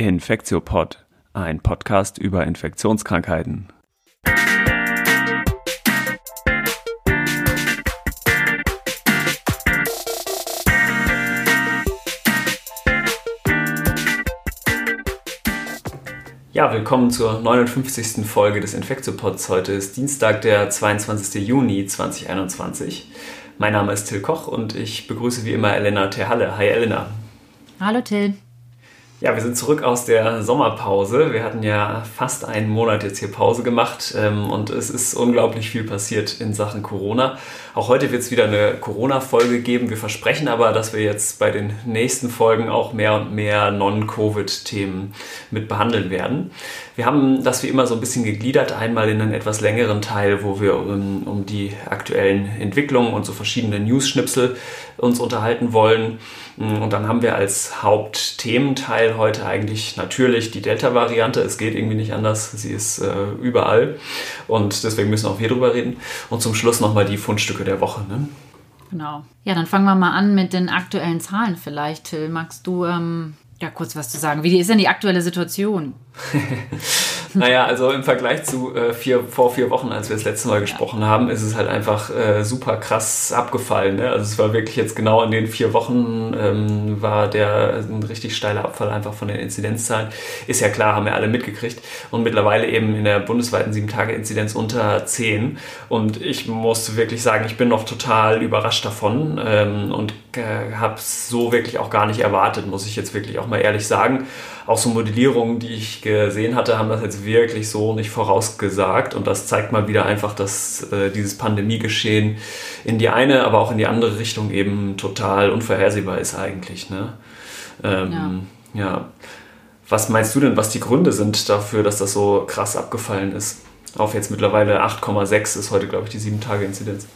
Infektiopod, ein Podcast über Infektionskrankheiten. Ja, willkommen zur 59. Folge des Infektiopods. Heute ist Dienstag, der 22. Juni 2021. Mein Name ist Till Koch und ich begrüße wie immer Elena Terhalle. Hi Elena. Hallo Till. Ja, wir sind zurück aus der Sommerpause. Wir hatten ja fast einen Monat jetzt hier Pause gemacht ähm, und es ist unglaublich viel passiert in Sachen Corona. Auch heute wird es wieder eine Corona-Folge geben. Wir versprechen aber, dass wir jetzt bei den nächsten Folgen auch mehr und mehr Non-Covid-Themen mit behandeln werden. Wir haben das wie immer so ein bisschen gegliedert, einmal in einen etwas längeren Teil, wo wir um, um die aktuellen Entwicklungen und so verschiedene News-Schnipsel uns unterhalten wollen. Und dann haben wir als Hauptthementeil heute eigentlich natürlich die Delta-Variante. Es geht irgendwie nicht anders. Sie ist äh, überall. Und deswegen müssen auch wir drüber reden. Und zum Schluss nochmal die Fundstücke der Woche. Ne? Genau. Ja, dann fangen wir mal an mit den aktuellen Zahlen vielleicht. Till, magst du ähm, ja kurz was zu sagen? Wie ist denn die aktuelle Situation? naja, also im Vergleich zu äh, vier, vor vier Wochen, als wir das letzte Mal gesprochen haben, ist es halt einfach äh, super krass abgefallen. Ne? Also es war wirklich jetzt genau in den vier Wochen ähm, war der ein richtig steiler Abfall einfach von den Inzidenzzahlen. Ist ja klar, haben wir alle mitgekriegt. Und mittlerweile eben in der bundesweiten sieben Tage Inzidenz unter zehn. Und ich muss wirklich sagen, ich bin noch total überrascht davon ähm, und habe es so wirklich auch gar nicht erwartet, muss ich jetzt wirklich auch mal ehrlich sagen auch so Modellierungen, die ich gesehen hatte, haben das jetzt wirklich so nicht vorausgesagt. Und das zeigt mal wieder einfach, dass äh, dieses Pandemiegeschehen in die eine, aber auch in die andere Richtung eben total unvorhersehbar ist eigentlich. Ne? Ähm, ja. ja. Was meinst du denn, was die Gründe sind dafür, dass das so krass abgefallen ist? Auf jetzt mittlerweile 8,6 ist heute, glaube ich, die 7-Tage-Inzidenz.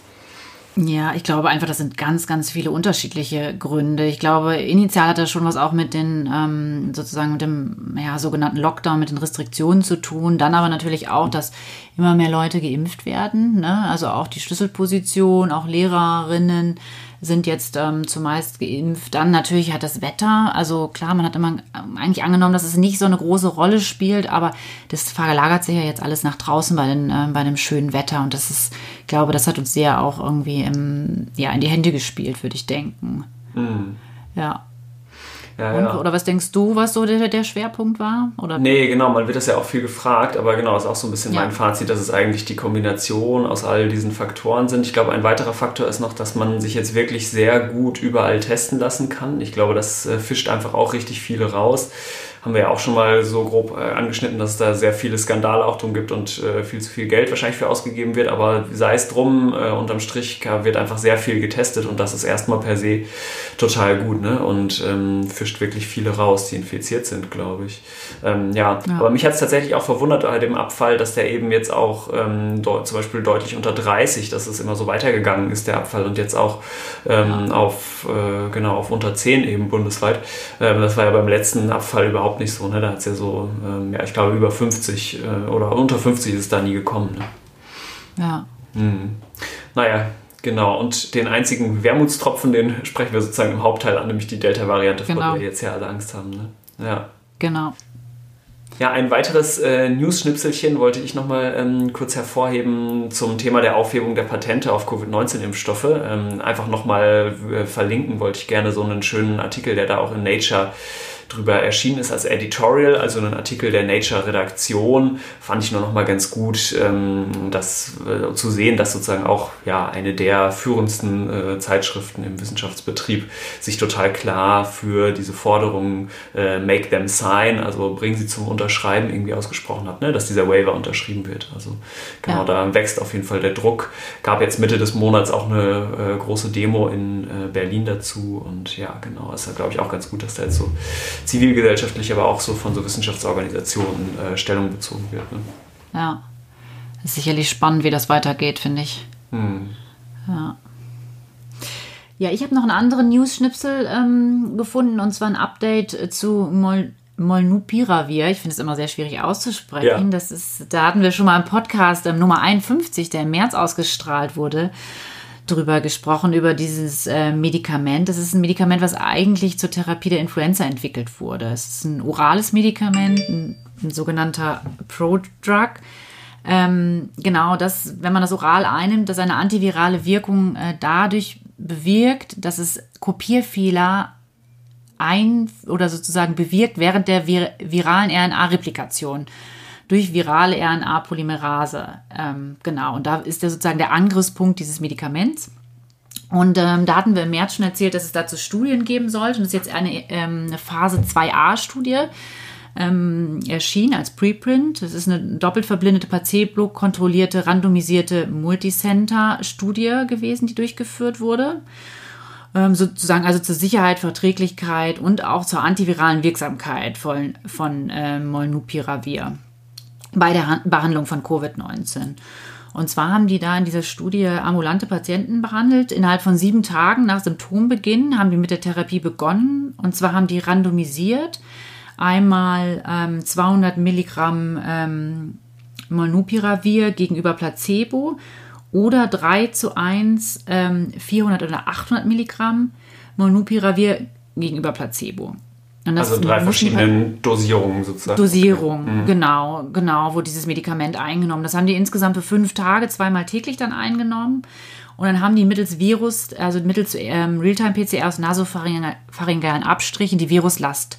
Ja, ich glaube einfach, das sind ganz, ganz viele unterschiedliche Gründe. Ich glaube, initial hat das schon was auch mit den ähm, sozusagen mit dem ja, sogenannten Lockdown, mit den Restriktionen zu tun. Dann aber natürlich auch, dass immer mehr Leute geimpft werden. Ne? Also auch die Schlüsselposition, auch Lehrerinnen sind jetzt ähm, zumeist geimpft. Dann natürlich hat das Wetter, also klar, man hat immer ähm, eigentlich angenommen, dass es nicht so eine große Rolle spielt, aber das verlagert sich ja jetzt alles nach draußen bei, den, äh, bei dem schönen Wetter und das ist, ich glaube, das hat uns sehr auch irgendwie im, ja, in die Hände gespielt, würde ich denken. Mhm. Ja. Ja, ja. Oder was denkst du, was so der, der Schwerpunkt war? Oder? Nee, genau, man wird das ja auch viel gefragt, aber genau, ist auch so ein bisschen ja. mein Fazit, dass es eigentlich die Kombination aus all diesen Faktoren sind. Ich glaube, ein weiterer Faktor ist noch, dass man sich jetzt wirklich sehr gut überall testen lassen kann. Ich glaube, das äh, fischt einfach auch richtig viele raus haben wir ja auch schon mal so grob äh, angeschnitten, dass es da sehr viele Skandale auch drum gibt und äh, viel zu viel Geld wahrscheinlich für ausgegeben wird. Aber sei es drum, äh, unterm Strich wird einfach sehr viel getestet und das ist erstmal per se total gut ne? und ähm, fischt wirklich viele raus, die infiziert sind, glaube ich. Ähm, ja. ja. aber mich hat es tatsächlich auch verwundert bei dem Abfall, dass der eben jetzt auch ähm, zum Beispiel deutlich unter 30, dass es immer so weitergegangen ist, der Abfall und jetzt auch ähm, ja. auf, äh, genau, auf unter 10 eben bundesweit. Ähm, das war ja beim letzten Abfall überhaupt überhaupt nicht so. Ne? Da hat es ja so, ähm, ja, ich glaube, über 50 äh, oder unter 50 ist es da nie gekommen. Ne? Ja. Mhm. Naja, genau. Und den einzigen Wermutstropfen, den sprechen wir sozusagen im Hauptteil an, nämlich die Delta-Variante, genau. vor der wir jetzt ja alle Angst haben. Ne? Ja. Genau. Ja, ein weiteres äh, News-Schnipselchen wollte ich nochmal ähm, kurz hervorheben zum Thema der Aufhebung der Patente auf Covid-19-Impfstoffe. Ähm, einfach nochmal äh, verlinken wollte ich gerne so einen schönen Artikel, der da auch in Nature drüber erschienen ist als Editorial, also ein Artikel der Nature-Redaktion, fand ich nur noch mal ganz gut, ähm, das äh, zu sehen, dass sozusagen auch ja eine der führendsten äh, Zeitschriften im Wissenschaftsbetrieb sich total klar für diese Forderungen äh, Make them sign, also bringen sie zum Unterschreiben irgendwie ausgesprochen hat, ne? dass dieser Waiver unterschrieben wird. Also genau, ja. da wächst auf jeden Fall der Druck. Gab jetzt Mitte des Monats auch eine äh, große Demo in Berlin dazu und ja, genau, ist ja glaube ich auch ganz gut, dass da jetzt so zivilgesellschaftlich, aber auch so von so Wissenschaftsorganisationen äh, Stellung bezogen wird. Ne? Ja, das ist sicherlich spannend, wie das weitergeht, finde ich. Hm. Ja. Ja, ich habe noch einen anderen News-Schnipsel ähm, gefunden und zwar ein Update zu Mol Molnupiravir. Ich finde es immer sehr schwierig auszusprechen. Ja. Das ist, da hatten wir schon mal einen Podcast ähm, Nummer 51, der im März ausgestrahlt wurde drüber gesprochen, über dieses äh, Medikament. Das ist ein Medikament, was eigentlich zur Therapie der Influenza entwickelt wurde. Es ist ein orales Medikament, ein, ein sogenannter Prodrug. Ähm, genau, das, wenn man das oral einnimmt, dass eine antivirale Wirkung äh, dadurch bewirkt, dass es Kopierfehler ein oder sozusagen bewirkt während der vir viralen RNA-Replikation durch virale RNA-Polymerase. Ähm, genau, und da ist ja sozusagen der Angriffspunkt dieses Medikaments. Und ähm, da hatten wir im März schon erzählt, dass es dazu Studien geben sollte. Und das ist jetzt eine, ähm, eine Phase 2a-Studie. Ähm, erschienen als Preprint. Das ist eine doppelt verblindete, placebo-kontrollierte, randomisierte Multicenter-Studie gewesen, die durchgeführt wurde. Ähm, sozusagen also zur Sicherheit, Verträglichkeit und auch zur antiviralen Wirksamkeit von, von äh, Molnupiravir bei der Behandlung von Covid-19. Und zwar haben die da in dieser Studie ambulante Patienten behandelt. Innerhalb von sieben Tagen nach Symptombeginn haben die mit der Therapie begonnen. Und zwar haben die randomisiert einmal ähm, 200 Milligramm ähm, Molnupiravir gegenüber Placebo oder 3 zu 1 ähm, 400 oder 800 Milligramm Molnupiravir gegenüber Placebo also drei verschiedene Dosierungen sozusagen. Dosierung, mhm. genau, genau, wo dieses Medikament eingenommen. Das haben die insgesamt für fünf Tage zweimal täglich dann eingenommen. Und dann haben die mittels Virus, also mittels ähm, Realtime-PCR aus nasopharyngalen Abstrichen die Viruslast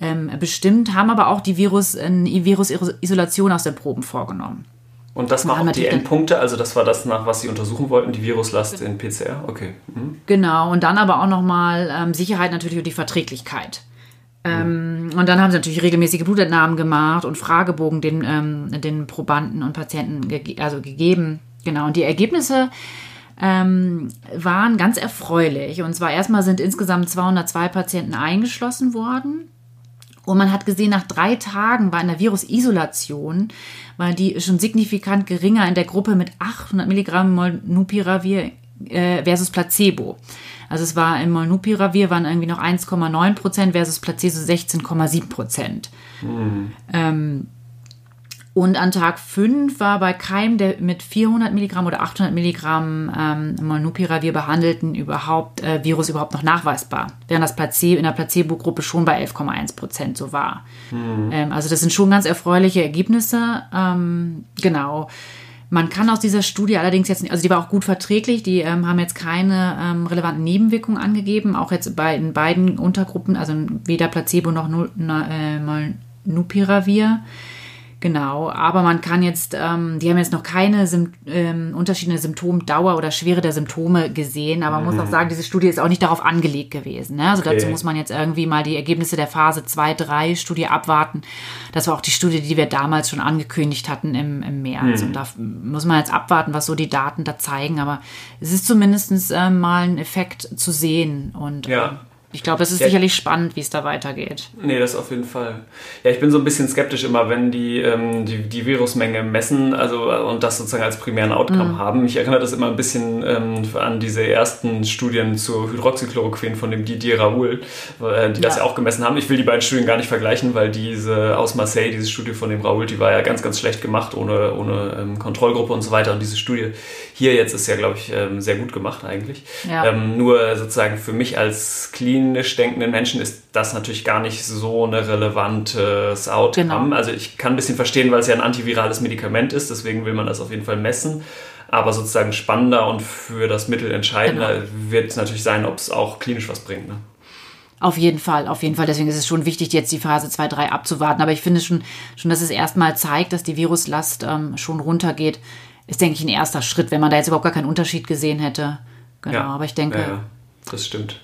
ähm, bestimmt, haben aber auch die Virus, äh, Virusisolation aus den Proben vorgenommen. Und das waren die Endpunkte, also das war das, nach was Sie untersuchen wollten, die Viruslast in PCR? Okay. Mhm. Genau, und dann aber auch nochmal ähm, Sicherheit natürlich und die Verträglichkeit. Ähm, und dann haben sie natürlich regelmäßige Blutentnahmen gemacht und Fragebogen den, ähm, den Probanden und Patienten ge also gegeben. Genau, und die Ergebnisse ähm, waren ganz erfreulich. Und zwar erstmal sind insgesamt 202 Patienten eingeschlossen worden. Und man hat gesehen, nach drei Tagen war in der Virusisolation, war die schon signifikant geringer in der Gruppe mit 800 Milligramm Molnupiravir äh, versus Placebo. Also es war im Molnupiravir waren irgendwie noch 1,9 Prozent versus Placebo 16,7 Prozent. Mhm. Ähm, und an Tag 5 war bei keinem der mit 400 Milligramm oder 800 Milligramm ähm, Molnupiravir behandelten überhaupt äh, Virus überhaupt noch nachweisbar, während das Placebo in der Placebo-Gruppe schon bei 11,1 Prozent so war. Mhm. Ähm, also das sind schon ganz erfreuliche Ergebnisse. Ähm, genau. Man kann aus dieser Studie allerdings jetzt, also die war auch gut verträglich, die ähm, haben jetzt keine ähm, relevanten Nebenwirkungen angegeben, auch jetzt bei in beiden Untergruppen, also weder Placebo noch äh, Nupiravir. Genau, aber man kann jetzt, ähm, die haben jetzt noch keine Sym ähm, unterschiedliche Symptomdauer oder Schwere der Symptome gesehen, aber man mhm. muss auch sagen, diese Studie ist auch nicht darauf angelegt gewesen. Ne? Also okay. dazu muss man jetzt irgendwie mal die Ergebnisse der Phase 2-3 Studie abwarten. Das war auch die Studie, die wir damals schon angekündigt hatten im, im März. Mhm. Und da muss man jetzt abwarten, was so die Daten da zeigen. Aber es ist zumindest äh, mal ein Effekt zu sehen. Und ja. Ähm, ich glaube, es ist ja, sicherlich spannend, wie es da weitergeht. Nee, das auf jeden Fall. Ja, ich bin so ein bisschen skeptisch immer, wenn die ähm, die, die Virusmenge messen also, und das sozusagen als primären Outcome mhm. haben. Ich erinnere das immer ein bisschen ähm, an diese ersten Studien zu Hydroxychloroquin von dem Didier Raoul, äh, die das ja. ja auch gemessen haben. Ich will die beiden Studien gar nicht vergleichen, weil diese aus Marseille, diese Studie von dem Raoul, die war ja ganz, ganz schlecht gemacht, ohne, ohne ähm, Kontrollgruppe und so weiter. Und diese Studie hier jetzt ist ja, glaube ich, ähm, sehr gut gemacht eigentlich. Ja. Ähm, nur sozusagen für mich als klinisch denkenden Menschen ist das natürlich gar nicht so ein relevantes Outcome. Genau. Also ich kann ein bisschen verstehen, weil es ja ein antivirales Medikament ist, deswegen will man das auf jeden Fall messen. Aber sozusagen spannender und für das Mittel entscheidender genau. wird natürlich sein, ob es auch klinisch was bringt. Ne? Auf jeden Fall, auf jeden Fall. Deswegen ist es schon wichtig, jetzt die Phase 2, 3 abzuwarten. Aber ich finde schon, schon dass es erstmal zeigt, dass die Viruslast ähm, schon runtergeht ist, denke ich, ein erster Schritt, wenn man da jetzt überhaupt gar keinen Unterschied gesehen hätte. Genau, ja, aber ich denke. Ja, das stimmt.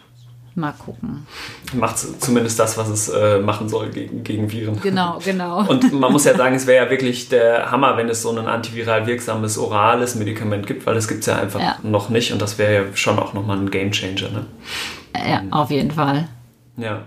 Mal gucken. Macht zumindest das, was es äh, machen soll gegen, gegen Viren. Genau, genau. Und man muss ja sagen, es wäre ja wirklich der Hammer, wenn es so ein antiviral wirksames orales Medikament gibt, weil es gibt es ja einfach ja. noch nicht und das wäre ja schon auch nochmal ein Gamechanger. Ne? Ja, auf jeden Fall. Ja.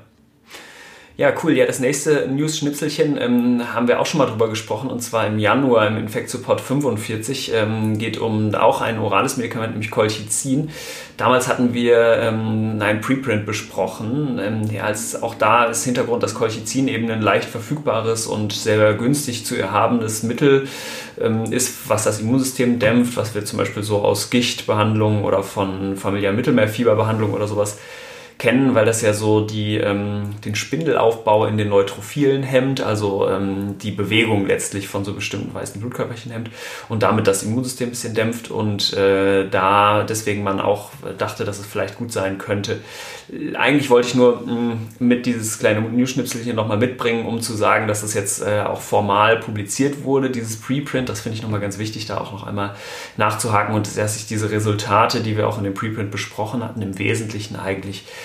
Ja, cool. Ja, das nächste News-Schnipselchen ähm, haben wir auch schon mal drüber gesprochen und zwar im Januar im Infect Support 45 ähm, geht um auch ein orales Medikament, nämlich Colchicin. Damals hatten wir ähm, ein Preprint besprochen. Ähm, ja, als auch da ist Hintergrund, dass Colchicin eben ein leicht verfügbares und sehr günstig zu erhabenes Mittel ähm, ist, was das Immunsystem dämpft, was wir zum Beispiel so aus Gichtbehandlung oder von familiären Mittelmeerfieberbehandlung oder sowas kennen, weil das ja so die, ähm, den Spindelaufbau in den Neutrophilen hemmt, also ähm, die Bewegung letztlich von so bestimmten weißen Blutkörperchen hemmt und damit das Immunsystem ein bisschen dämpft und äh, da deswegen man auch dachte, dass es vielleicht gut sein könnte. Eigentlich wollte ich nur mh, mm, mit dieses kleine News-Schnipselchen nochmal mitbringen, um zu sagen, dass es jetzt äh, auch formal publiziert wurde, dieses Preprint. Das finde ich nochmal ganz wichtig, da auch noch einmal nachzuhaken und dass sich diese Resultate, die wir auch in dem Preprint besprochen hatten, im Wesentlichen eigentlich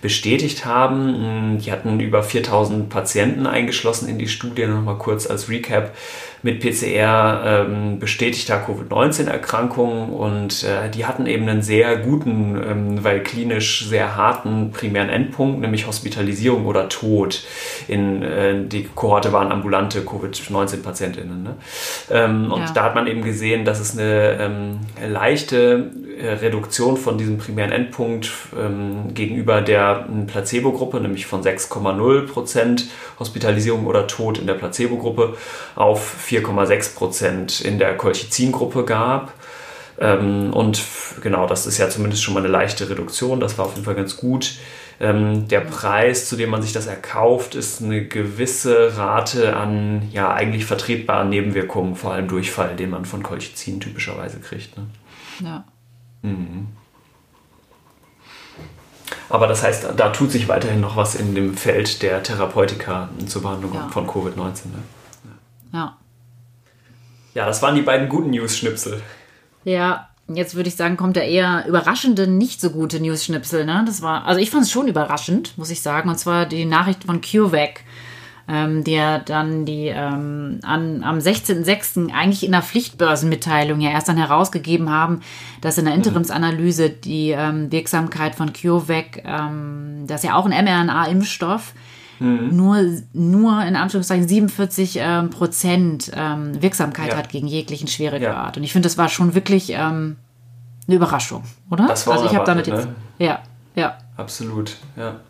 bestätigt haben. Die hatten über 4000 Patienten eingeschlossen in die Studie. Nochmal kurz als Recap mit PCR ähm, bestätigter Covid-19-Erkrankung und äh, die hatten eben einen sehr guten, ähm, weil klinisch sehr harten primären Endpunkt, nämlich Hospitalisierung oder Tod. In, äh, die Kohorte waren ambulante Covid-19-Patientinnen. Ne? Ähm, und ja. da hat man eben gesehen, dass es eine ähm, leichte äh, Reduktion von diesem primären Endpunkt ähm, gegenüber der Placebo-Gruppe, nämlich von 6,0 Prozent Hospitalisierung oder Tod in der Placebo-Gruppe auf 4,6 Prozent in der Colchicin-Gruppe gab. Ähm, und genau, das ist ja zumindest schon mal eine leichte Reduktion. Das war auf jeden Fall ganz gut. Ähm, der Preis, zu dem man sich das erkauft, ist eine gewisse Rate an ja eigentlich vertretbaren Nebenwirkungen, vor allem Durchfall, den man von Colchicin typischerweise kriegt. Ne? Ja. Mhm. Aber das heißt, da tut sich weiterhin noch was in dem Feld der Therapeutika zur Behandlung ja. von Covid-19. Ne? Ja. Ja, das waren die beiden guten News-Schnipsel. Ja, jetzt würde ich sagen, kommt der eher überraschende, nicht so gute News-Schnipsel. Ne? Das war, also ich fand es schon überraschend, muss ich sagen. Und zwar die Nachricht von CureVac ähm, der dann die ähm, an, am 16.06. eigentlich in der Pflichtbörsenmitteilung ja erst dann herausgegeben haben, dass in der mhm. Interimsanalyse die ähm, Wirksamkeit von CureVac, ähm, das ist ja auch ein mRNA-Impfstoff, mhm. nur, nur in Anführungszeichen 47 ähm, Prozent ähm, Wirksamkeit ja. hat gegen jeglichen Schweregrad. Ja. Und ich finde, das war schon wirklich ähm, eine Überraschung, oder? Das war also ich habe damit jetzt. Ne? Ja, ja. Absolut, ja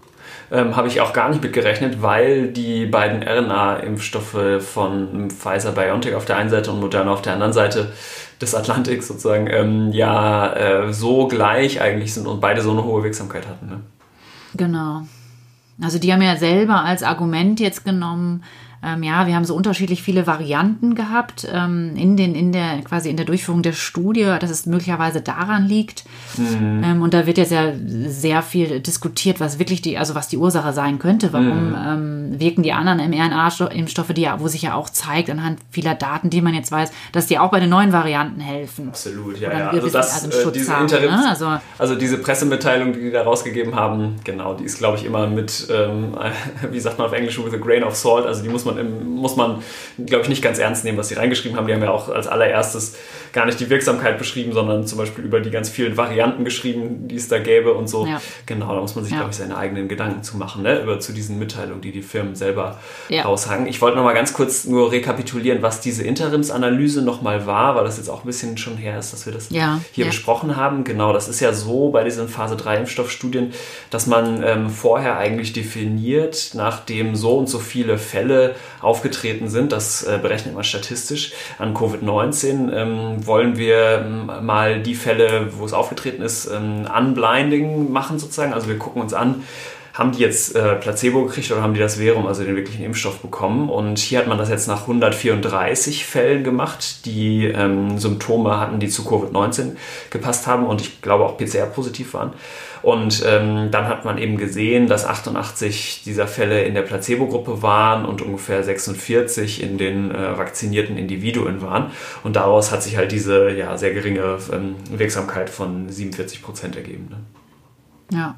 ähm, habe ich auch gar nicht mitgerechnet, weil die beiden RNA-Impfstoffe von Pfizer BioNTech auf der einen Seite und Moderna auf der anderen Seite des Atlantiks sozusagen ähm, ja äh, so gleich eigentlich sind und beide so eine hohe Wirksamkeit hatten. Ne? Genau. Also die haben ja selber als Argument jetzt genommen, ähm, ja, wir haben so unterschiedlich viele Varianten gehabt ähm, in, den, in der quasi in der Durchführung der Studie, dass es möglicherweise daran liegt. Mhm. Ähm, und da wird jetzt ja sehr viel diskutiert, was wirklich die, also was die Ursache sein könnte. Warum mhm. ähm, wirken die anderen mRNA-Impfstoffe, die ja, wo sich ja auch zeigt anhand vieler Daten, die man jetzt weiß, dass die auch bei den neuen Varianten helfen. Absolut, ja, ja. Also, das, also, äh, diese haben, ne? also, also, diese Pressemitteilung, die die da rausgegeben haben, genau, die ist, glaube ich, immer mit, ähm, wie sagt man auf Englisch, with a grain of salt. Also die muss man man, muss man glaube ich, nicht ganz ernst nehmen, was sie reingeschrieben haben. Die haben ja auch als allererstes gar nicht die Wirksamkeit beschrieben, sondern zum Beispiel über die ganz vielen Varianten geschrieben, die es da gäbe und so. Ja. Genau, da muss man sich, ja. glaube ich, seine eigenen Gedanken zu machen, ne? über zu diesen Mitteilungen, die die Firmen selber ja. raushangen. Ich wollte noch mal ganz kurz nur rekapitulieren, was diese Interimsanalyse noch mal war, weil das jetzt auch ein bisschen schon her ist, dass wir das ja. hier besprochen haben. Genau, das ist ja so bei diesen Phase 3 Impfstoffstudien, dass man ähm, vorher eigentlich definiert, nachdem so und so viele Fälle aufgetreten sind, das äh, berechnet man statistisch an Covid-19, ähm, wollen wir ähm, mal die Fälle, wo es aufgetreten ist, ähm, unblinding machen sozusagen. Also wir gucken uns an, haben die jetzt äh, Placebo gekriegt oder haben die das Verum, also den wirklichen Impfstoff bekommen? Und hier hat man das jetzt nach 134 Fällen gemacht, die ähm, Symptome hatten, die zu Covid-19 gepasst haben und ich glaube auch PCR-positiv waren. Und ähm, dann hat man eben gesehen, dass 88 dieser Fälle in der Placebo-Gruppe waren und ungefähr 46 in den äh, vakzinierten Individuen waren. Und daraus hat sich halt diese ja, sehr geringe ähm, Wirksamkeit von 47 Prozent ergeben. Ne? Ja.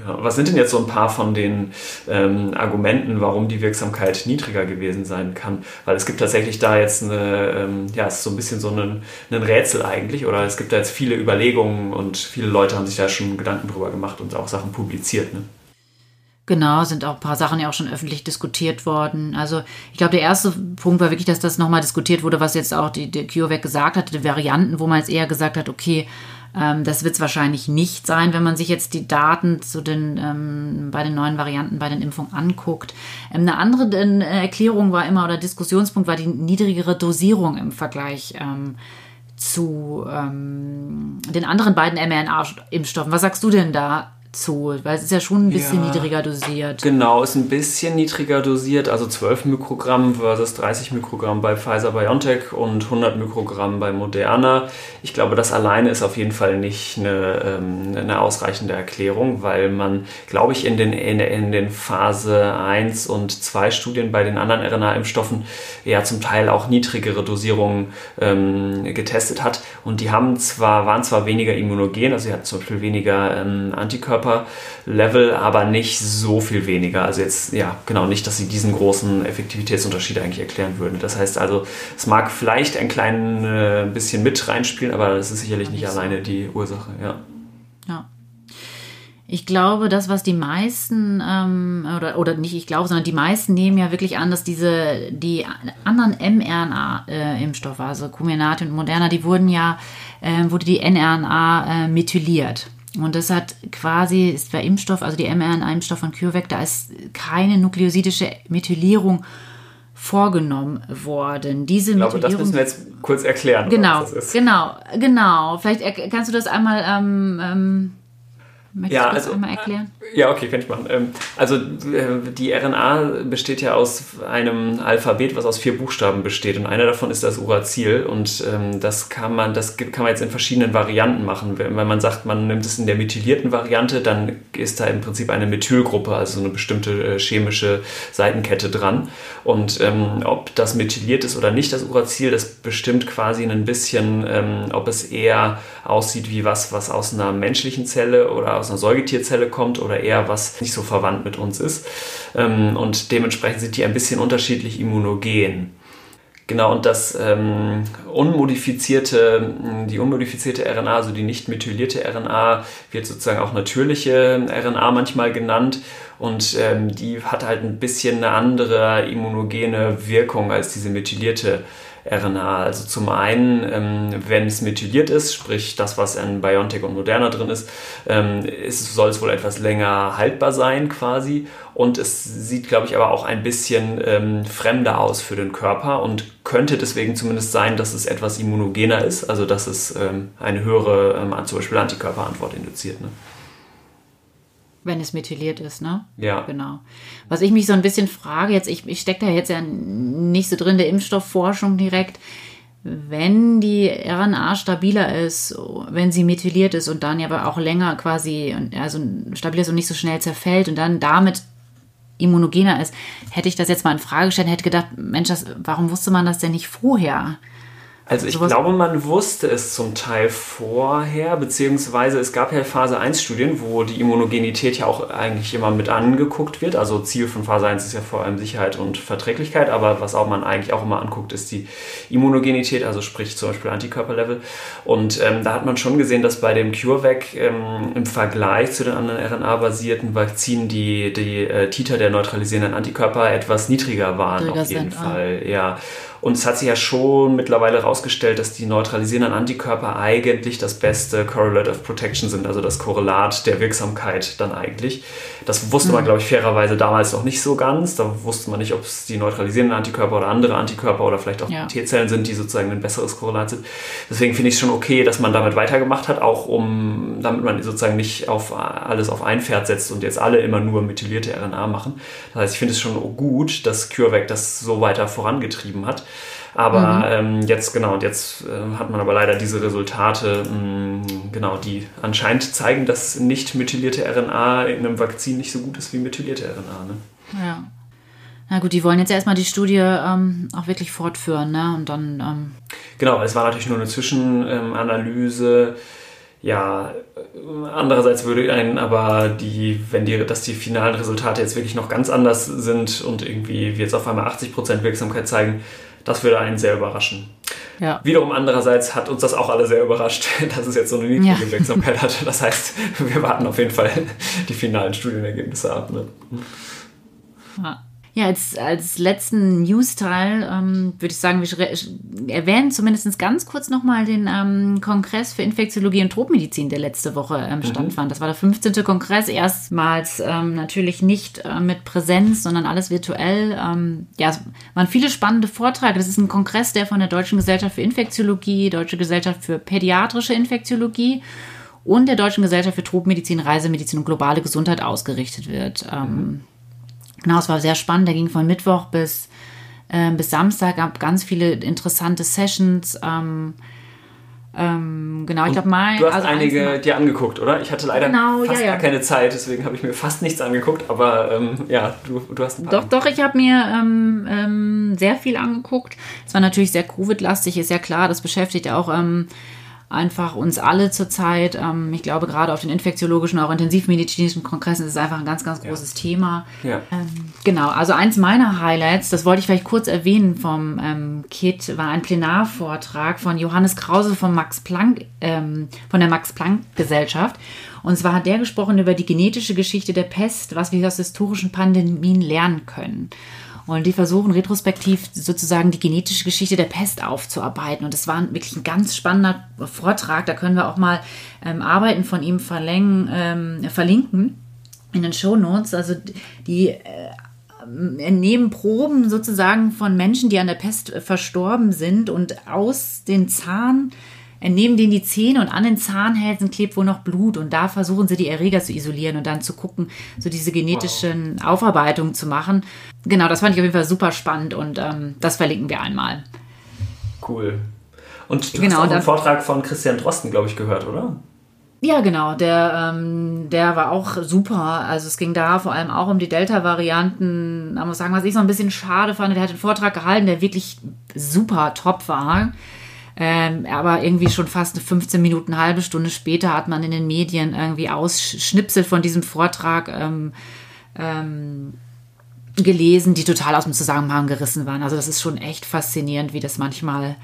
Ja, was sind denn jetzt so ein paar von den ähm, Argumenten, warum die Wirksamkeit niedriger gewesen sein kann? Weil es gibt tatsächlich da jetzt eine, ähm, ja, es ist so ein bisschen so ein, ein Rätsel eigentlich, oder es gibt da jetzt viele Überlegungen und viele Leute haben sich da schon Gedanken drüber gemacht und auch Sachen publiziert. Ne? Genau, sind auch ein paar Sachen ja auch schon öffentlich diskutiert worden. Also ich glaube, der erste Punkt war wirklich, dass das nochmal diskutiert wurde, was jetzt auch die, die CureVac gesagt hat, die Varianten, wo man jetzt eher gesagt hat, okay, das wird es wahrscheinlich nicht sein, wenn man sich jetzt die Daten zu den, ähm, bei den neuen Varianten bei den Impfungen anguckt. Ähm, eine andere äh, Erklärung war immer oder Diskussionspunkt war die niedrigere Dosierung im Vergleich ähm, zu ähm, den anderen beiden mRNA-Impfstoffen. Was sagst du denn da? Zu, weil es ist ja schon ein bisschen ja, niedriger dosiert. Genau, ist ein bisschen niedriger dosiert, also 12 Mikrogramm versus 30 Mikrogramm bei Pfizer BioNTech und 100 Mikrogramm bei Moderna. Ich glaube, das alleine ist auf jeden Fall nicht eine, ähm, eine ausreichende Erklärung, weil man, glaube ich, in den, in, in den Phase 1 und 2 Studien bei den anderen RNA-Impfstoffen ja zum Teil auch niedrigere Dosierungen ähm, getestet hat und die haben zwar, waren zwar weniger immunogen, also sie hatten zum Beispiel weniger ähm, Antikörper, Körperlevel, aber nicht so viel weniger. Also jetzt, ja, genau, nicht, dass sie diesen großen Effektivitätsunterschied eigentlich erklären würden. Das heißt also, es mag vielleicht ein klein äh, bisschen mit reinspielen, aber das ist sicherlich nicht, alleine die Ursache, ja. Ja. Ich glaube, das, was die meisten, ähm, oder, oder nicht ich glaube, sondern die meisten nehmen ja wirklich an, dass diese, die anderen mRNA-Impfstoffe, äh, also Comirnaty und Moderna, die wurden ja, äh, wurde die nRNA äh, methyliert. Und das hat quasi, ist bei Impfstoff, also die mRNA-Impfstoff von CureVac, da ist keine nukleosidische Methylierung vorgenommen worden. Diese ich glaube, Methylierung, das müssen wir jetzt kurz erklären. Genau, was das ist. genau, genau. Vielleicht kannst du das einmal ähm, ähm, Möchtest ja, du das also, einmal erklären? Ja, okay, kann ich machen. Ähm, also äh, die RNA besteht ja aus einem Alphabet, was aus vier Buchstaben besteht und einer davon ist das Uracil und ähm, das kann man, das kann man jetzt in verschiedenen Varianten machen. Wenn man sagt, man nimmt es in der methylierten Variante, dann ist da im Prinzip eine Methylgruppe, also eine bestimmte äh, chemische Seitenkette dran. Und ähm, ob das methyliert ist oder nicht, das Uracil, das bestimmt quasi ein bisschen, ob es eher aussieht wie was, was aus einer menschlichen Zelle oder aus aus einer Säugetierzelle kommt oder eher was nicht so verwandt mit uns ist. Ähm, und dementsprechend sind die ein bisschen unterschiedlich immunogen. Genau, und das ähm, unmodifizierte, die unmodifizierte RNA, also die nicht methylierte RNA, wird sozusagen auch natürliche RNA manchmal genannt. Und ähm, die hat halt ein bisschen eine andere immunogene Wirkung als diese methylierte RNA. Also zum einen, ähm, wenn es methyliert ist, sprich das, was in BioNTech und Moderna drin ist, ähm, ist soll es wohl etwas länger haltbar sein quasi. Und es sieht, glaube ich, aber auch ein bisschen ähm, fremder aus für den Körper und könnte deswegen zumindest sein, dass es etwas immunogener ist, also dass es ähm, eine höhere, ähm, zum Beispiel Antikörperantwort induziert. Ne? Wenn es methyliert ist, ne? Ja. Genau. Was ich mich so ein bisschen frage, jetzt, ich, ich stecke da jetzt ja nicht so drin, der Impfstoffforschung direkt, wenn die RNA stabiler ist, wenn sie methyliert ist und dann ja aber auch länger quasi, also stabil ist und nicht so schnell zerfällt und dann damit immunogener ist, hätte ich das jetzt mal in Frage gestellt, hätte gedacht, Mensch, das, warum wusste man das denn nicht vorher? Also ich glaube, man wusste es zum Teil vorher, beziehungsweise es gab ja Phase 1 Studien, wo die Immunogenität ja auch eigentlich immer mit angeguckt wird. Also Ziel von Phase 1 ist ja vor allem Sicherheit und Verträglichkeit, aber was auch man eigentlich auch immer anguckt, ist die Immunogenität, also sprich zum Beispiel Antikörperlevel. Und ähm, da hat man schon gesehen, dass bei dem CureVac ähm, im Vergleich zu den anderen RNA-basierten Vakzinen die, die äh, Titer der neutralisierenden Antikörper etwas niedriger waren, auf jeden sind, Fall. Ah. Ja. Und es hat sich ja schon mittlerweile herausgestellt, dass die neutralisierenden Antikörper eigentlich das beste Correlate of Protection sind, also das Korrelat der Wirksamkeit dann eigentlich. Das wusste man, mhm. glaube ich, fairerweise damals noch nicht so ganz. Da wusste man nicht, ob es die neutralisierenden Antikörper oder andere Antikörper oder vielleicht auch ja. T-Zellen sind, die sozusagen ein besseres Korrelat sind. Deswegen finde ich es schon okay, dass man damit weitergemacht hat, auch um, damit man sozusagen nicht auf alles auf ein Pferd setzt und jetzt alle immer nur methylierte RNA machen. Das heißt, ich finde es schon gut, dass CureVac das so weiter vorangetrieben hat. Aber mhm. ähm, jetzt, genau, und jetzt äh, hat man aber leider diese Resultate, mh, mm, genau, die anscheinend zeigen, dass nicht methylierte RNA in einem Vakzin nicht so gut ist wie methylierte RNA. Ne? Ja. Na gut, die wollen jetzt erstmal die Studie ähm, auch wirklich fortführen, ne? Und dann. Ähm genau, es war natürlich nur eine Zwischenanalyse. Ja, andererseits würde einen aber die, wenn die, dass die finalen Resultate jetzt wirklich noch ganz anders sind und irgendwie wir jetzt auf einmal 80% Wirksamkeit zeigen, das würde einen sehr überraschen. Ja. Wiederum andererseits hat uns das auch alle sehr überrascht, dass es jetzt so eine niedrige ja. Wirksamkeit hatte. Das heißt, wir warten auf jeden Fall die finalen Studienergebnisse ab. Ne? Ja. Ja, als, als letzten News-Teil ähm, würde ich sagen, wir erwähnen zumindest ganz kurz nochmal den ähm, Kongress für Infektiologie und Tropmedizin, der letzte Woche ähm, mhm. stattfand. Das war der 15. Kongress, erstmals ähm, natürlich nicht äh, mit Präsenz, sondern alles virtuell. Ähm, ja, es waren viele spannende Vorträge. Das ist ein Kongress, der von der Deutschen Gesellschaft für Infektiologie, Deutsche Gesellschaft für Pädiatrische Infektiologie und der Deutschen Gesellschaft für Tropmedizin, Reisemedizin und globale Gesundheit ausgerichtet wird. Ähm, mhm. Genau, es war sehr spannend. Der ging von Mittwoch bis, äh, bis Samstag, gab ganz viele interessante Sessions. Ähm, ähm, genau, ich glaube mal. Du hast also einige dir angeguckt, oder? Ich hatte leider genau, fast ja, ja. gar keine Zeit, deswegen habe ich mir fast nichts angeguckt. Aber ähm, ja, du, du hast ein paar. Doch, doch, ich habe mir ähm, ähm, sehr viel angeguckt. Es war natürlich sehr Covid-lastig, ist ja klar. Das beschäftigt auch ähm, einfach uns alle zurzeit. Ähm, ich glaube, gerade auf den infektiologischen, auch intensivmedizinischen Kongressen ist es einfach ein ganz, ganz großes ja. Thema. Ja. Ähm, genau, also eins meiner Highlights, das wollte ich vielleicht kurz erwähnen vom ähm, KIT, war ein Plenarvortrag von Johannes Krause vom Max Planck, ähm, von der Max Planck Gesellschaft. Und zwar hat der gesprochen über die genetische Geschichte der Pest, was wir aus historischen Pandemien lernen können. Und die versuchen retrospektiv sozusagen die genetische Geschichte der Pest aufzuarbeiten. Und das war wirklich ein ganz spannender Vortrag. Da können wir auch mal ähm, Arbeiten von ihm ähm, verlinken in den Show Notes. Also die äh, nehmen Proben sozusagen von Menschen, die an der Pest verstorben sind und aus den Zahn entnehmen denen die Zähne und an den Zahnhälsen klebt wohl noch Blut und da versuchen sie die Erreger zu isolieren und dann zu gucken, so diese genetischen wow. Aufarbeitungen zu machen. Genau, das fand ich auf jeden Fall super spannend und ähm, das verlinken wir einmal. Cool. Und du genau, hast auch einen Vortrag von Christian Drosten, glaube ich, gehört, oder? Ja, genau. Der, ähm, der war auch super. Also es ging da vor allem auch um die Delta-Varianten. Man muss sagen, was ich so ein bisschen schade fand, der hat einen Vortrag gehalten, der wirklich super top war. Ähm, aber irgendwie schon fast 15 Minuten, eine halbe Stunde später hat man in den Medien irgendwie Ausschnipsel von diesem Vortrag ähm, ähm, gelesen, die total aus dem Zusammenhang gerissen waren. Also das ist schon echt faszinierend, wie das manchmal.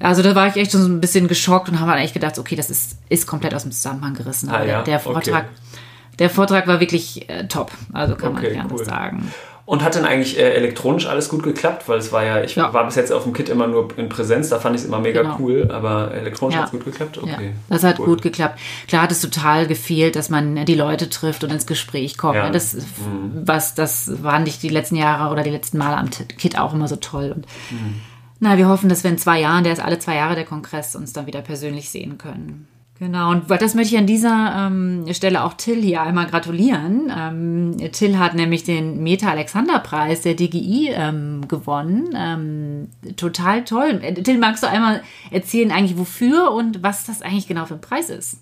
Also da war ich echt schon so ein bisschen geschockt und habe halt echt gedacht, okay, das ist, ist komplett aus dem Zusammenhang gerissen. Ah, ja? der Vortrag, okay. der Vortrag war wirklich äh, top. Also kann okay, man gerne cool. sagen. Und hat denn eigentlich äh, elektronisch alles gut geklappt? Weil es war ja, ich ja. war bis jetzt auf dem Kit immer nur in Präsenz, da fand ich es immer mega genau. cool, aber elektronisch ja. hat es gut geklappt? Okay. Ja. Das hat cool. gut geklappt. Klar hat es total gefehlt, dass man die Leute trifft und ins Gespräch kommt. Ja. Das, mhm. was, das waren nicht die letzten Jahre oder die letzten Male am Kit auch immer so toll. Und mhm. na, wir hoffen, dass wir in zwei Jahren, der ist alle zwei Jahre der Kongress, uns dann wieder persönlich sehen können. Genau, und das möchte ich an dieser ähm, Stelle auch Till hier einmal gratulieren. Ähm, Till hat nämlich den Meta-Alexander-Preis der DGI ähm, gewonnen. Ähm, total toll. Äh, Till, magst du einmal erzählen eigentlich wofür und was das eigentlich genau für ein Preis ist?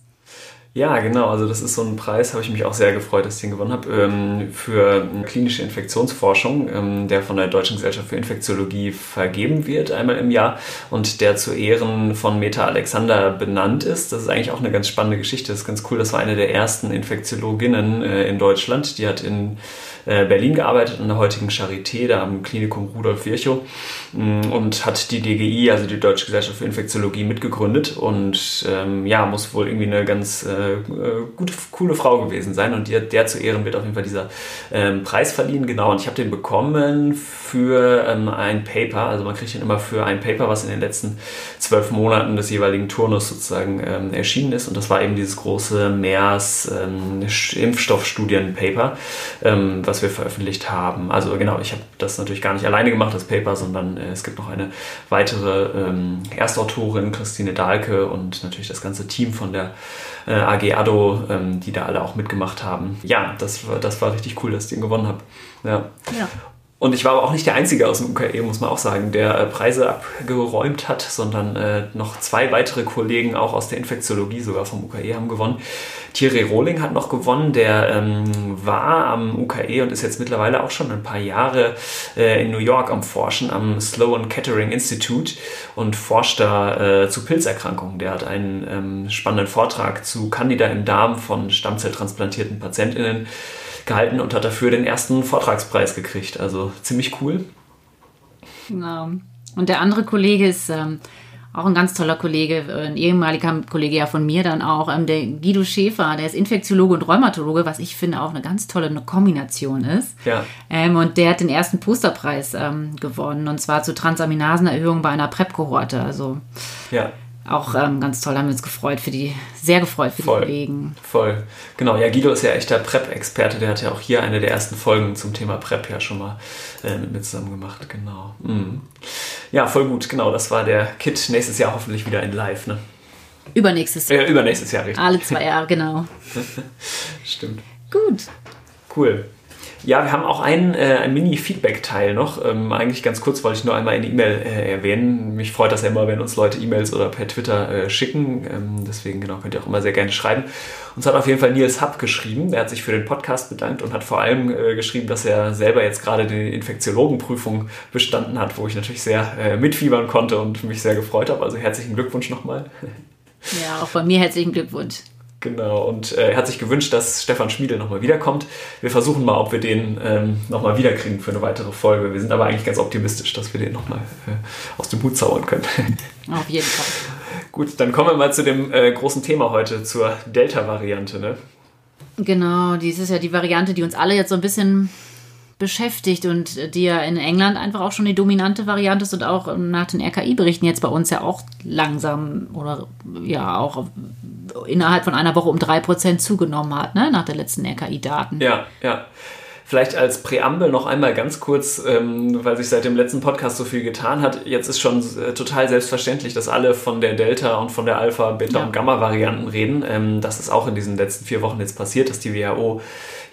Ja, genau. Also das ist so ein Preis, habe ich mich auch sehr gefreut, dass ich den gewonnen habe, ähm, für klinische Infektionsforschung, ähm, der von der Deutschen Gesellschaft für Infektiologie vergeben wird, einmal im Jahr und der zu Ehren von Meta Alexander benannt ist. Das ist eigentlich auch eine ganz spannende Geschichte. Das ist ganz cool. Das war eine der ersten Infektiologinnen äh, in Deutschland. Die hat in äh, Berlin gearbeitet, an der heutigen Charité, da am Klinikum Rudolf Virchow mm, und hat die DGI, also die Deutsche Gesellschaft für Infektiologie, mitgegründet und ähm, ja, muss wohl irgendwie eine ganz äh, gute, coole Frau gewesen sein und der, der zu Ehren wird auf jeden Fall dieser ähm, Preis verliehen, genau, und ich habe den bekommen für ähm, ein Paper, also man kriegt den immer für ein Paper, was in den letzten zwölf Monaten des jeweiligen Turnus sozusagen ähm, erschienen ist. Und das war eben dieses große MERS ähm, Impfstoffstudien-Paper, ähm, was was wir veröffentlicht haben. Also genau, ich habe das natürlich gar nicht alleine gemacht, das Paper, sondern äh, es gibt noch eine weitere ähm, Erstautorin, Christine Dahlke und natürlich das ganze Team von der äh, AG ADO, ähm, die da alle auch mitgemacht haben. Ja, das, war, das war richtig cool, dass ich den gewonnen habe. Ja. ja. Und ich war aber auch nicht der Einzige aus dem UKE, muss man auch sagen, der äh, Preise abgeräumt hat, sondern äh, noch zwei weitere Kollegen auch aus der Infektiologie sogar vom UKE haben gewonnen. Thierry Rohling hat noch gewonnen, der ähm, war am UKE und ist jetzt mittlerweile auch schon ein paar Jahre äh, in New York am Forschen, am Sloan Kettering Institute und forscht da äh, zu Pilzerkrankungen. Der hat einen ähm, spannenden Vortrag zu Candida im Darm von stammzelltransplantierten PatientInnen gehalten und hat dafür den ersten Vortragspreis gekriegt. Also ziemlich cool. Genau. Und der andere Kollege ist ähm, auch ein ganz toller Kollege, ein ehemaliger Kollege ja von mir dann auch, ähm, der Guido Schäfer, der ist Infektiologe und Rheumatologe, was ich finde auch eine ganz tolle Kombination ist. Ja. Ähm, und der hat den ersten Posterpreis ähm, gewonnen und zwar zur Transaminasenerhöhung bei einer PrEP-Kohorte. Also ja auch ähm, ganz toll, haben wir uns gefreut für die, sehr gefreut für voll, die Kollegen. Voll. Genau, ja, Guido ist ja echter PrEP-Experte, der hat ja auch hier eine der ersten Folgen zum Thema PrEP ja schon mal äh, mit mir zusammen gemacht, genau. Mhm. Ja, voll gut, genau, das war der Kit nächstes Jahr hoffentlich wieder in live, ne? Übernächstes Jahr. Äh, übernächstes Jahr, richtig. Alle zwei Jahre, genau. Stimmt. Gut. Cool. Ja, wir haben auch einen, äh, ein Mini-Feedback-Teil noch. Ähm, eigentlich ganz kurz wollte ich nur einmal eine E-Mail äh, erwähnen. Mich freut das ja immer, wenn uns Leute E-Mails oder per Twitter äh, schicken. Ähm, deswegen genau, könnt ihr auch immer sehr gerne schreiben. Uns hat auf jeden Fall Nils Happ geschrieben. Der hat sich für den Podcast bedankt und hat vor allem äh, geschrieben, dass er selber jetzt gerade die Infektiologenprüfung bestanden hat, wo ich natürlich sehr äh, mitfiebern konnte und mich sehr gefreut habe. Also herzlichen Glückwunsch nochmal. Ja, auch bei mir herzlichen Glückwunsch. Genau, und äh, er hat sich gewünscht, dass Stefan Schmiedel nochmal wiederkommt. Wir versuchen mal, ob wir den ähm, nochmal wiederkriegen für eine weitere Folge. Wir sind aber eigentlich ganz optimistisch, dass wir den nochmal äh, aus dem Hut zaubern können. Auf jeden Fall. Gut, dann kommen wir mal zu dem äh, großen Thema heute, zur Delta-Variante. Ne? Genau, dies ist ja die Variante, die uns alle jetzt so ein bisschen beschäftigt und die ja in England einfach auch schon die dominante Variante ist und auch nach den RKI-Berichten jetzt bei uns ja auch langsam oder ja auch innerhalb von einer Woche um drei Prozent zugenommen hat, ne, nach den letzten RKI-Daten. Ja, ja. Vielleicht als Präambel noch einmal ganz kurz, ähm, weil sich seit dem letzten Podcast so viel getan hat. Jetzt ist schon äh, total selbstverständlich, dass alle von der Delta und von der Alpha, Beta ja. und Gamma-Varianten reden. Ähm, das ist auch in diesen letzten vier Wochen jetzt passiert, dass die WHO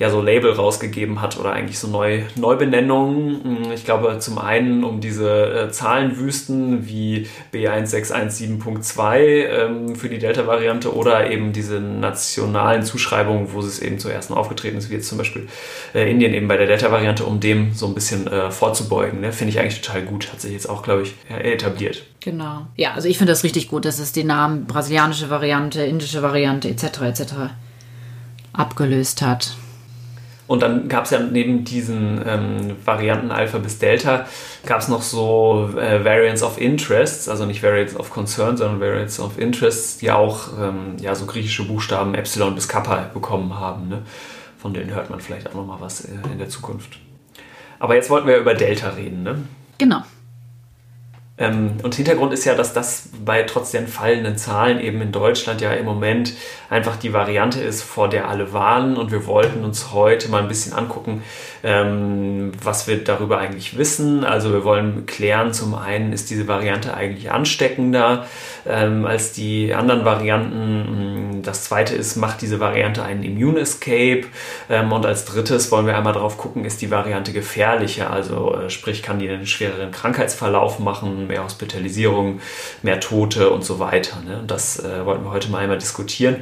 ja so Label rausgegeben hat oder eigentlich so neu, Neubenennungen. Hm, ich glaube zum einen um diese äh, Zahlenwüsten wie B1617.2 ähm, für die Delta-Variante oder eben diese nationalen Zuschreibungen, wo es eben zuerst aufgetreten ist, wie jetzt zum Beispiel äh, Indien eben bei der Delta-Variante, um dem so ein bisschen äh, vorzubeugen. Ne? Finde ich eigentlich total gut, hat sich jetzt auch, glaube ich, etabliert. Genau. Ja, also ich finde das richtig gut, dass es die Namen brasilianische Variante, indische Variante etc. etc. abgelöst hat. Und dann gab es ja neben diesen ähm, Varianten Alpha bis Delta, gab es noch so äh, Variants of Interests, also nicht Variants of Concern, sondern Variants of Interests, die auch ähm, ja, so griechische Buchstaben Epsilon bis Kappa bekommen haben. Ne? Von denen hört man vielleicht auch nochmal was äh, in der Zukunft. Aber jetzt wollten wir über Delta reden, ne? Genau. Ähm, und Hintergrund ist ja, dass das bei trotz den fallenden Zahlen eben in Deutschland ja im Moment einfach die Variante ist, vor der alle warnen. Und wir wollten uns heute mal ein bisschen angucken, ähm, was wir darüber eigentlich wissen. Also wir wollen klären, zum einen ist diese Variante eigentlich ansteckender ähm, als die anderen Varianten. Das zweite ist, macht diese Variante einen Immune Escape? und als drittes wollen wir einmal darauf gucken, ist die Variante gefährlicher? Also äh, sprich, kann die einen schwereren Krankheitsverlauf machen? Mehr Hospitalisierung, mehr Tote und so weiter. Ne? Und das äh, wollten wir heute mal einmal diskutieren.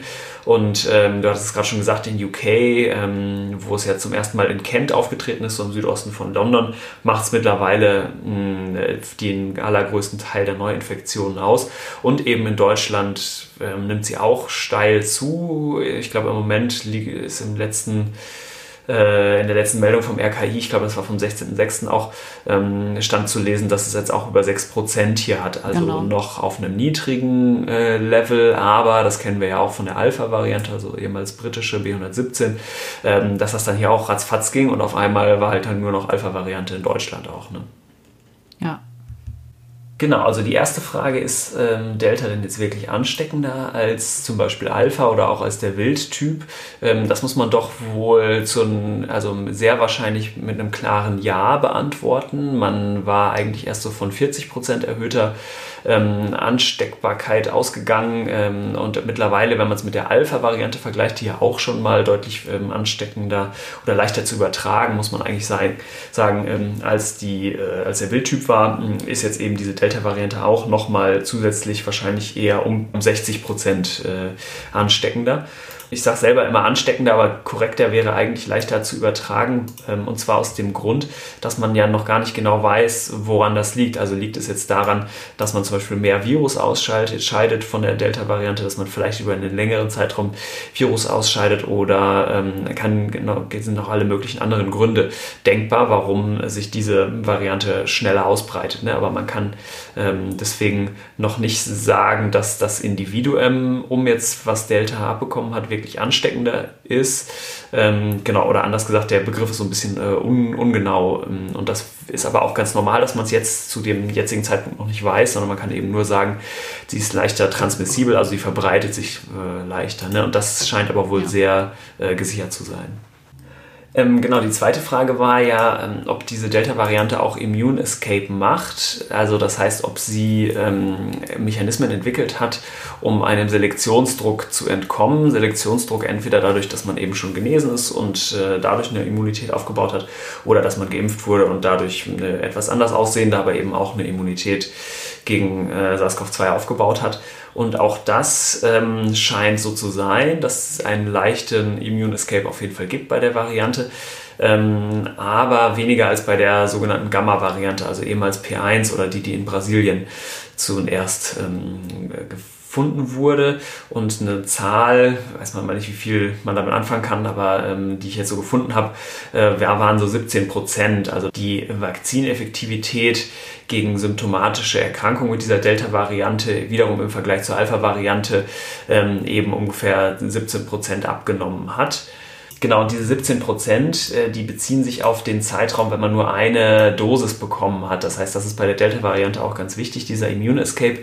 Und ähm, du hattest es gerade schon gesagt, in UK, ähm, wo es ja zum ersten Mal in Kent aufgetreten ist, so im Südosten von London, macht es mittlerweile mh, den allergrößten Teil der Neuinfektionen aus. Und eben in Deutschland ähm, nimmt sie auch steil zu. Ich glaube, im Moment ist im letzten äh, in der letzten Meldung vom RKI, ich glaube, das war vom 16.06. auch, ähm, stand zu lesen, dass es jetzt auch über 6% hier hat. Also genau. noch auf einem niedrigen äh, Level, aber das kennen wir ja auch von der Alpha-Variante, also ehemals britische B117, ähm, dass das dann hier auch ratzfatz ging und auf einmal war halt dann nur noch Alpha-Variante in Deutschland auch. Ne? Genau, also die erste Frage ist, ähm, Delta denn jetzt wirklich ansteckender als zum Beispiel Alpha oder auch als der Wildtyp? Ähm, das muss man doch wohl zu, also sehr wahrscheinlich mit einem klaren Ja beantworten. Man war eigentlich erst so von 40% erhöhter ähm, Ansteckbarkeit ausgegangen ähm, und mittlerweile, wenn man es mit der Alpha-Variante vergleicht, die ja auch schon mal deutlich ähm, ansteckender oder leichter zu übertragen, muss man eigentlich sein, sagen, ähm, als, die, äh, als der Wildtyp war, ist jetzt eben diese Delta-Variante auch nochmal zusätzlich wahrscheinlich eher um 60 Prozent äh, ansteckender. Ich sage selber immer ansteckender, aber korrekter wäre eigentlich leichter zu übertragen. Ähm, und zwar aus dem Grund, dass man ja noch gar nicht genau weiß, woran das liegt. Also liegt es jetzt daran, dass man zum Beispiel mehr Virus ausschaltet, scheidet von der Delta-Variante, dass man vielleicht über einen längeren Zeitraum Virus ausscheidet oder ähm, kann, genau, sind noch alle möglichen anderen Gründe denkbar, warum sich diese Variante schneller ausbreitet. Ne? Aber man kann ähm, deswegen noch nicht sagen, dass das Individuum, um jetzt was Delta abbekommen hat, wirklich ansteckender ist. Ähm, genau, oder anders gesagt, der Begriff ist so ein bisschen äh, un, ungenau. Ähm, und das ist aber auch ganz normal, dass man es jetzt zu dem jetzigen Zeitpunkt noch nicht weiß, sondern man kann eben nur sagen, sie ist leichter transmissibel, also sie verbreitet sich äh, leichter. Ne? Und das scheint aber wohl ja. sehr äh, gesichert zu sein. Ähm, genau, die zweite Frage war ja, ähm, ob diese Delta-Variante auch Immune Escape macht. Also das heißt, ob sie ähm, Mechanismen entwickelt hat, um einem Selektionsdruck zu entkommen. Selektionsdruck entweder dadurch, dass man eben schon genesen ist und äh, dadurch eine Immunität aufgebaut hat, oder dass man geimpft wurde und dadurch eine etwas anders aussehende, aber eben auch eine Immunität gegen äh, SARS-CoV-2 aufgebaut hat. Und auch das ähm, scheint so zu sein, dass es einen leichten Immune Escape auf jeden Fall gibt bei der Variante. Ähm, aber weniger als bei der sogenannten Gamma-Variante, also ehemals P1 oder die, die in Brasilien zuerst ähm, gefunden wurde und eine Zahl, weiß man mal nicht, wie viel man damit anfangen kann, aber ähm, die ich jetzt so gefunden habe, äh, waren so 17 Prozent. Also die Vakzineffektivität gegen symptomatische Erkrankungen mit dieser Delta-Variante wiederum im Vergleich zur Alpha-Variante ähm, eben ungefähr 17 Prozent abgenommen hat. Genau, diese 17 Prozent, äh, die beziehen sich auf den Zeitraum, wenn man nur eine Dosis bekommen hat. Das heißt, das ist bei der Delta-Variante auch ganz wichtig. Dieser Immune Escape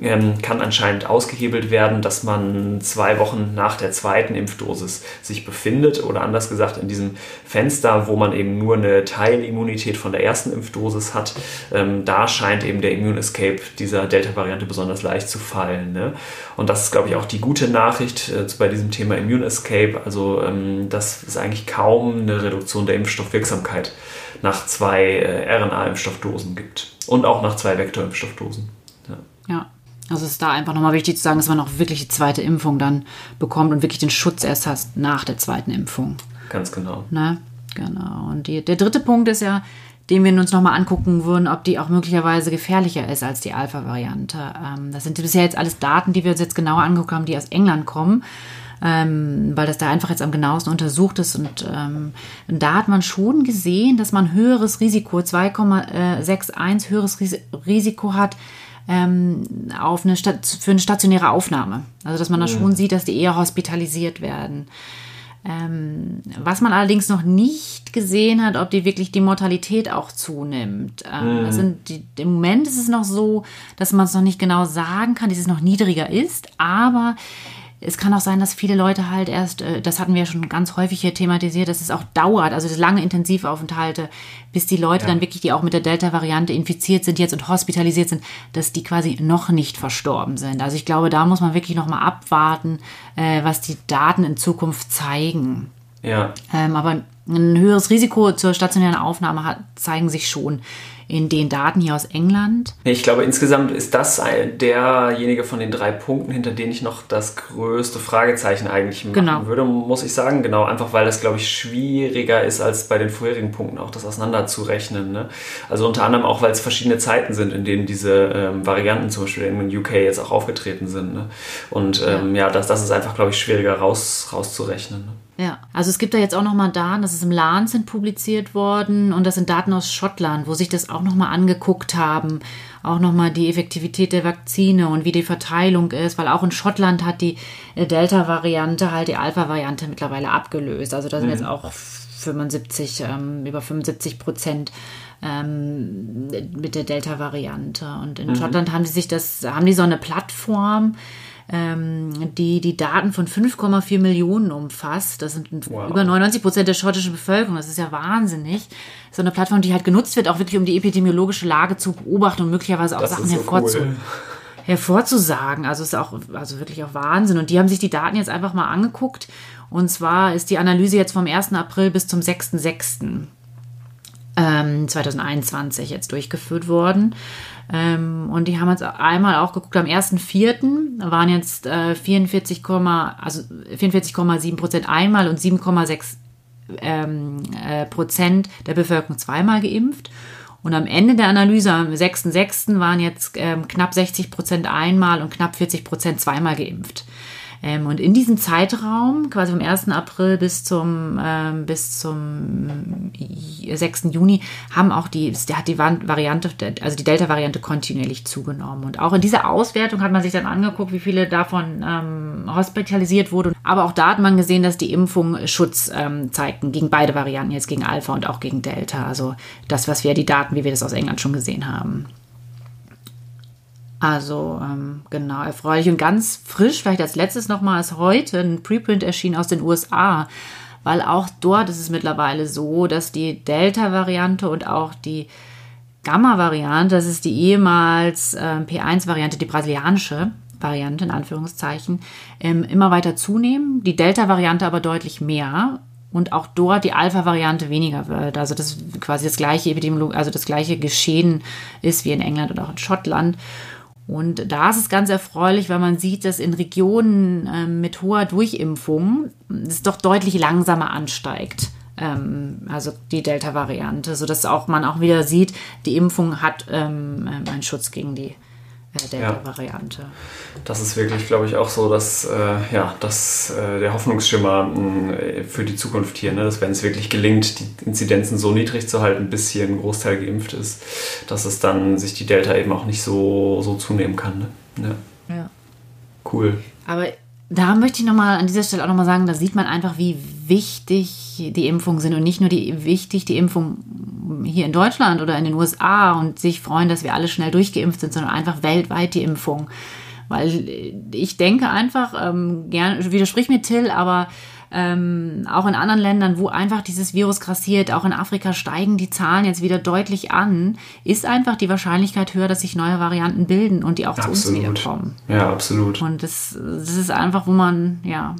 ähm, kann anscheinend ausgehebelt werden, dass man zwei Wochen nach der zweiten Impfdosis sich befindet oder anders gesagt in diesem Fenster, wo man eben nur eine Teilimmunität von der ersten Impfdosis hat, ähm, da scheint eben der Immune Escape dieser Delta-Variante besonders leicht zu fallen. Ne? Und das ist, glaube ich, auch die gute Nachricht äh, bei diesem Thema Immune Escape. Also, ähm, dass es eigentlich kaum eine Reduktion der Impfstoffwirksamkeit nach zwei äh, RNA-Impfstoffdosen gibt und auch nach zwei Vektor-Impfstoffdosen. Ja. ja. Also ist da einfach nochmal wichtig zu sagen, dass man auch wirklich die zweite Impfung dann bekommt und wirklich den Schutz erst hast nach der zweiten Impfung. Ganz genau. Ne? Genau. Und die, der dritte Punkt ist ja, den wir uns nochmal angucken würden, ob die auch möglicherweise gefährlicher ist als die Alpha-Variante. Ähm, das sind bisher jetzt alles Daten, die wir uns jetzt genauer angeguckt haben, die aus England kommen. Ähm, weil das da einfach jetzt am genauesten untersucht ist. Und ähm, da hat man schon gesehen, dass man höheres Risiko, 2,61 höheres Risiko hat, ähm, auf eine Stat für eine stationäre Aufnahme. Also dass man da mhm. schon sieht, dass die eher hospitalisiert werden. Ähm, was man allerdings noch nicht gesehen hat, ob die wirklich die Mortalität auch zunimmt. Ähm, mhm. sind die, Im Moment ist es noch so, dass man es noch nicht genau sagen kann, dass es noch niedriger ist, aber es kann auch sein, dass viele Leute halt erst, äh, das hatten wir ja schon ganz häufig hier thematisiert, dass es auch dauert, also das lange Intensivaufenthalte, bis die Leute ja. dann wirklich, die auch mit der Delta-Variante infiziert sind jetzt und hospitalisiert sind, dass die quasi noch nicht verstorben sind. Also ich glaube, da muss man wirklich nochmal abwarten, äh, was die Daten in Zukunft zeigen. Ja. Ähm, aber ein höheres Risiko zur stationären Aufnahme hat, zeigen sich schon in den Daten hier aus England? Ich glaube, insgesamt ist das derjenige von den drei Punkten, hinter denen ich noch das größte Fragezeichen eigentlich machen genau. würde, muss ich sagen. Genau, einfach weil das, glaube ich, schwieriger ist als bei den vorherigen Punkten auch das auseinanderzurechnen. Ne? Also unter anderem auch, weil es verschiedene Zeiten sind, in denen diese ähm, Varianten zum Beispiel in UK jetzt auch aufgetreten sind. Ne? Und ähm, ja. ja, das, das ist einfach, glaube ich, schwieriger raus, rauszurechnen. Ne? Ja, also es gibt da jetzt auch nochmal Daten, das ist im Lancet publiziert worden und das sind Daten aus Schottland, wo sich das auch nochmal angeguckt haben, auch nochmal die Effektivität der Vakzine und wie die Verteilung ist, weil auch in Schottland hat die äh, Delta-Variante halt die Alpha-Variante mittlerweile abgelöst. Also da sind mhm. jetzt auch 75, ähm, über 75 Prozent ähm, mit der Delta-Variante. Und in mhm. Schottland haben die sich das, haben die so eine Plattform, ähm, die die Daten von 5,4 Millionen umfasst. Das sind wow. über 99 Prozent der schottischen Bevölkerung. Das ist ja wahnsinnig. So eine Plattform, die halt genutzt wird, auch wirklich um die epidemiologische Lage zu beobachten und möglicherweise auch das Sachen so hervorzu cool. hervorzusagen. Also ist auch also wirklich auch Wahnsinn. Und die haben sich die Daten jetzt einfach mal angeguckt. Und zwar ist die Analyse jetzt vom 1. April bis zum 6.6. ähm, 2021 jetzt durchgeführt worden. Ähm, und die haben jetzt einmal auch geguckt, am 1.4. waren jetzt äh, 44, also 44,7 Prozent einmal und 7,6 ähm, äh, Prozent der Bevölkerung zweimal geimpft. Und am Ende der Analyse, am 6.6., waren jetzt ähm, knapp 60 Prozent einmal und knapp 40 Prozent zweimal geimpft. Ähm, und in diesem Zeitraum, quasi vom 1. April bis zum, ähm, bis zum 6. Juni, haben auch die, hat die Variante, also die Delta-Variante kontinuierlich zugenommen. Und auch in dieser Auswertung hat man sich dann angeguckt, wie viele davon ähm, hospitalisiert wurden. Aber auch da hat man gesehen, dass die Impfungen Schutz ähm, zeigten gegen beide Varianten, jetzt gegen Alpha und auch gegen Delta. Also das, was wir, die Daten, wie wir das aus England schon gesehen haben. Also ähm, genau, erfreulich und ganz frisch, vielleicht als letztes nochmal, ist heute ein Preprint erschienen aus den USA, weil auch dort ist es mittlerweile so, dass die Delta-Variante und auch die Gamma-Variante, das ist die ehemals äh, P1-Variante, die brasilianische Variante in Anführungszeichen, ähm, immer weiter zunehmen, die Delta-Variante aber deutlich mehr und auch dort die Alpha-Variante weniger wird. Also das quasi das gleiche Epidemiolog, also das gleiche Geschehen ist wie in England oder auch in Schottland. Und da ist es ganz erfreulich, weil man sieht, dass in Regionen äh, mit hoher Durchimpfung es doch deutlich langsamer ansteigt. Ähm, also die Delta-Variante, sodass auch man auch wieder sieht, die Impfung hat ähm, einen Schutz gegen die Delta-Variante. Ja. Das ist wirklich, glaube ich, auch so, dass äh, ja, dass, äh, der Hoffnungsschimmer mh, äh, für die Zukunft hier, ne, dass wenn es wirklich gelingt, die Inzidenzen so niedrig zu halten, bis hier ein Großteil geimpft ist, dass es dann sich die Delta eben auch nicht so, so zunehmen kann. Ne? Ja. ja. Cool. Aber da möchte ich nochmal an dieser Stelle auch nochmal sagen, da sieht man einfach, wie wichtig die Impfungen sind und nicht nur die wichtig die Impfung hier in Deutschland oder in den USA und sich freuen, dass wir alle schnell durchgeimpft sind, sondern einfach weltweit die Impfung. Weil ich denke einfach, ähm, gern, widersprich mir Till, aber ähm, auch in anderen Ländern, wo einfach dieses Virus grassiert, auch in Afrika steigen die Zahlen jetzt wieder deutlich an, ist einfach die Wahrscheinlichkeit höher, dass sich neue Varianten bilden und die auch absolut. zu uns wieder kommen. Ja, absolut. Und das, das ist einfach, wo man, ja,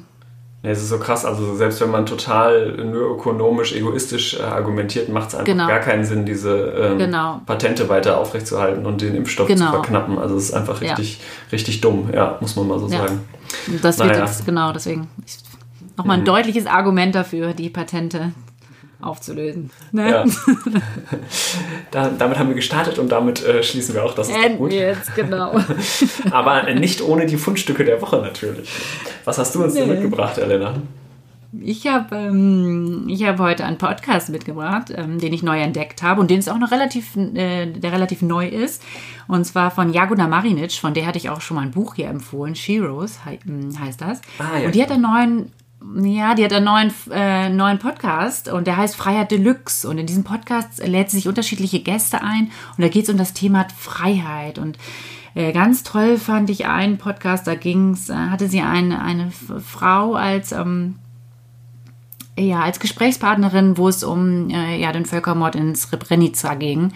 ja, es ist so krass, also selbst wenn man total nur ökonomisch, egoistisch äh, argumentiert, macht es einfach genau. gar keinen Sinn, diese ähm, genau. Patente weiter aufrechtzuerhalten und den Impfstoff genau. zu verknappen. Also es ist einfach richtig, ja. richtig dumm, ja, muss man mal so ja. sagen. Das naja. wird jetzt, genau, deswegen nochmal ein mhm. deutliches Argument dafür, die Patente aufzulösen. Ne? Ja. da, damit haben wir gestartet und damit äh, schließen wir auch das. Enden gut. jetzt, genau. Aber nicht ohne die Fundstücke der Woche natürlich. Was hast du uns nee. denn mitgebracht, Elena? Ich habe ähm, hab heute einen Podcast mitgebracht, ähm, den ich neu entdeckt habe und den es auch noch relativ, äh, der relativ neu ist. Und zwar von Jaguna Marinic, von der hatte ich auch schon mal ein Buch hier empfohlen. Sheroes he hm, heißt das. Ah, ja. Und die hat einen neuen ja, die hat einen neuen, äh, neuen Podcast und der heißt Freiheit Deluxe. Und in diesem Podcast lädt sie sich unterschiedliche Gäste ein und da geht es um das Thema Freiheit. Und äh, ganz toll fand ich einen Podcast, da ging's, äh, hatte sie eine, eine Frau als ähm, ja, als Gesprächspartnerin, wo es um äh, ja, den Völkermord in Srebrenica ging.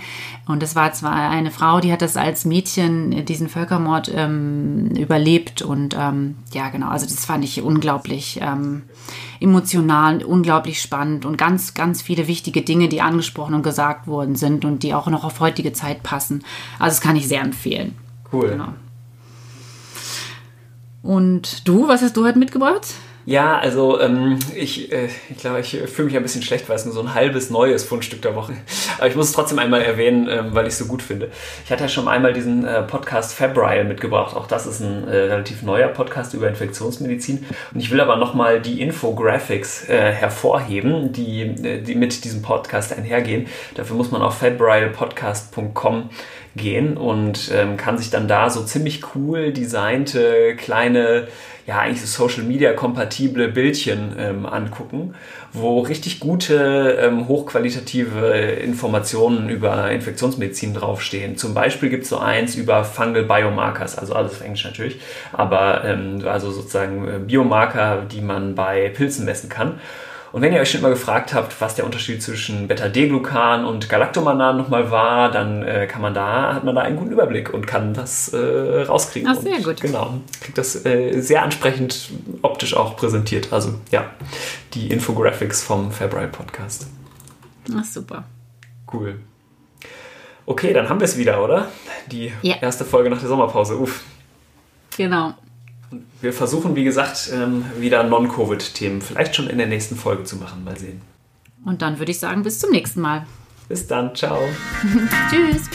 Und das war zwar eine Frau, die hat das als Mädchen, äh, diesen Völkermord ähm, überlebt. Und ähm, ja, genau, also das fand ich unglaublich ähm, emotional, unglaublich spannend und ganz, ganz viele wichtige Dinge, die angesprochen und gesagt worden sind und die auch noch auf heutige Zeit passen. Also das kann ich sehr empfehlen. Cool. Genau. Und du, was hast du heute mitgebracht? Ja, also ähm, ich, äh, ich glaube, ich fühle mich ein bisschen schlecht, weil es nur so ein halbes neues Fundstück der Woche. Aber ich muss es trotzdem einmal erwähnen, ähm, weil ich es so gut finde. Ich hatte ja schon einmal diesen äh, Podcast Febrile mitgebracht. Auch das ist ein äh, relativ neuer Podcast über Infektionsmedizin. Und ich will aber nochmal die Infographics äh, hervorheben, die, äh, die mit diesem Podcast einhergehen. Dafür muss man auf febrilepodcast.com gehen und ähm, kann sich dann da so ziemlich cool designte kleine ja eigentlich so Social Media kompatible Bildchen ähm, angucken, wo richtig gute, ähm, hochqualitative Informationen über Infektionsmedizin draufstehen. Zum Beispiel gibt es so eins über Fungal Biomarkers, also alles auf Englisch natürlich, aber ähm, also sozusagen äh, Biomarker, die man bei Pilzen messen kann. Und wenn ihr euch schon immer gefragt habt, was der Unterschied zwischen Beta-D-Glucan und Galactomanan nochmal war, dann äh, kann man da, hat man da einen guten Überblick und kann das äh, rauskriegen. Ach, sehr und, gut. Genau. Kriegt das äh, sehr ansprechend optisch auch präsentiert. Also ja, die Infographics vom Febrile Podcast. Ach, super. Cool. Okay, dann haben wir es wieder, oder? Die Ja. erste Folge nach der Sommerpause. Uff. Genau. Wir versuchen, wie gesagt, ähm, wieder Non-Covid-Themen vielleicht schon in der nächsten Folge zu machen. Mal sehen. Und dann würde ich sagen, bis zum nächsten Mal. Bis dann. Ciao. Tschüss.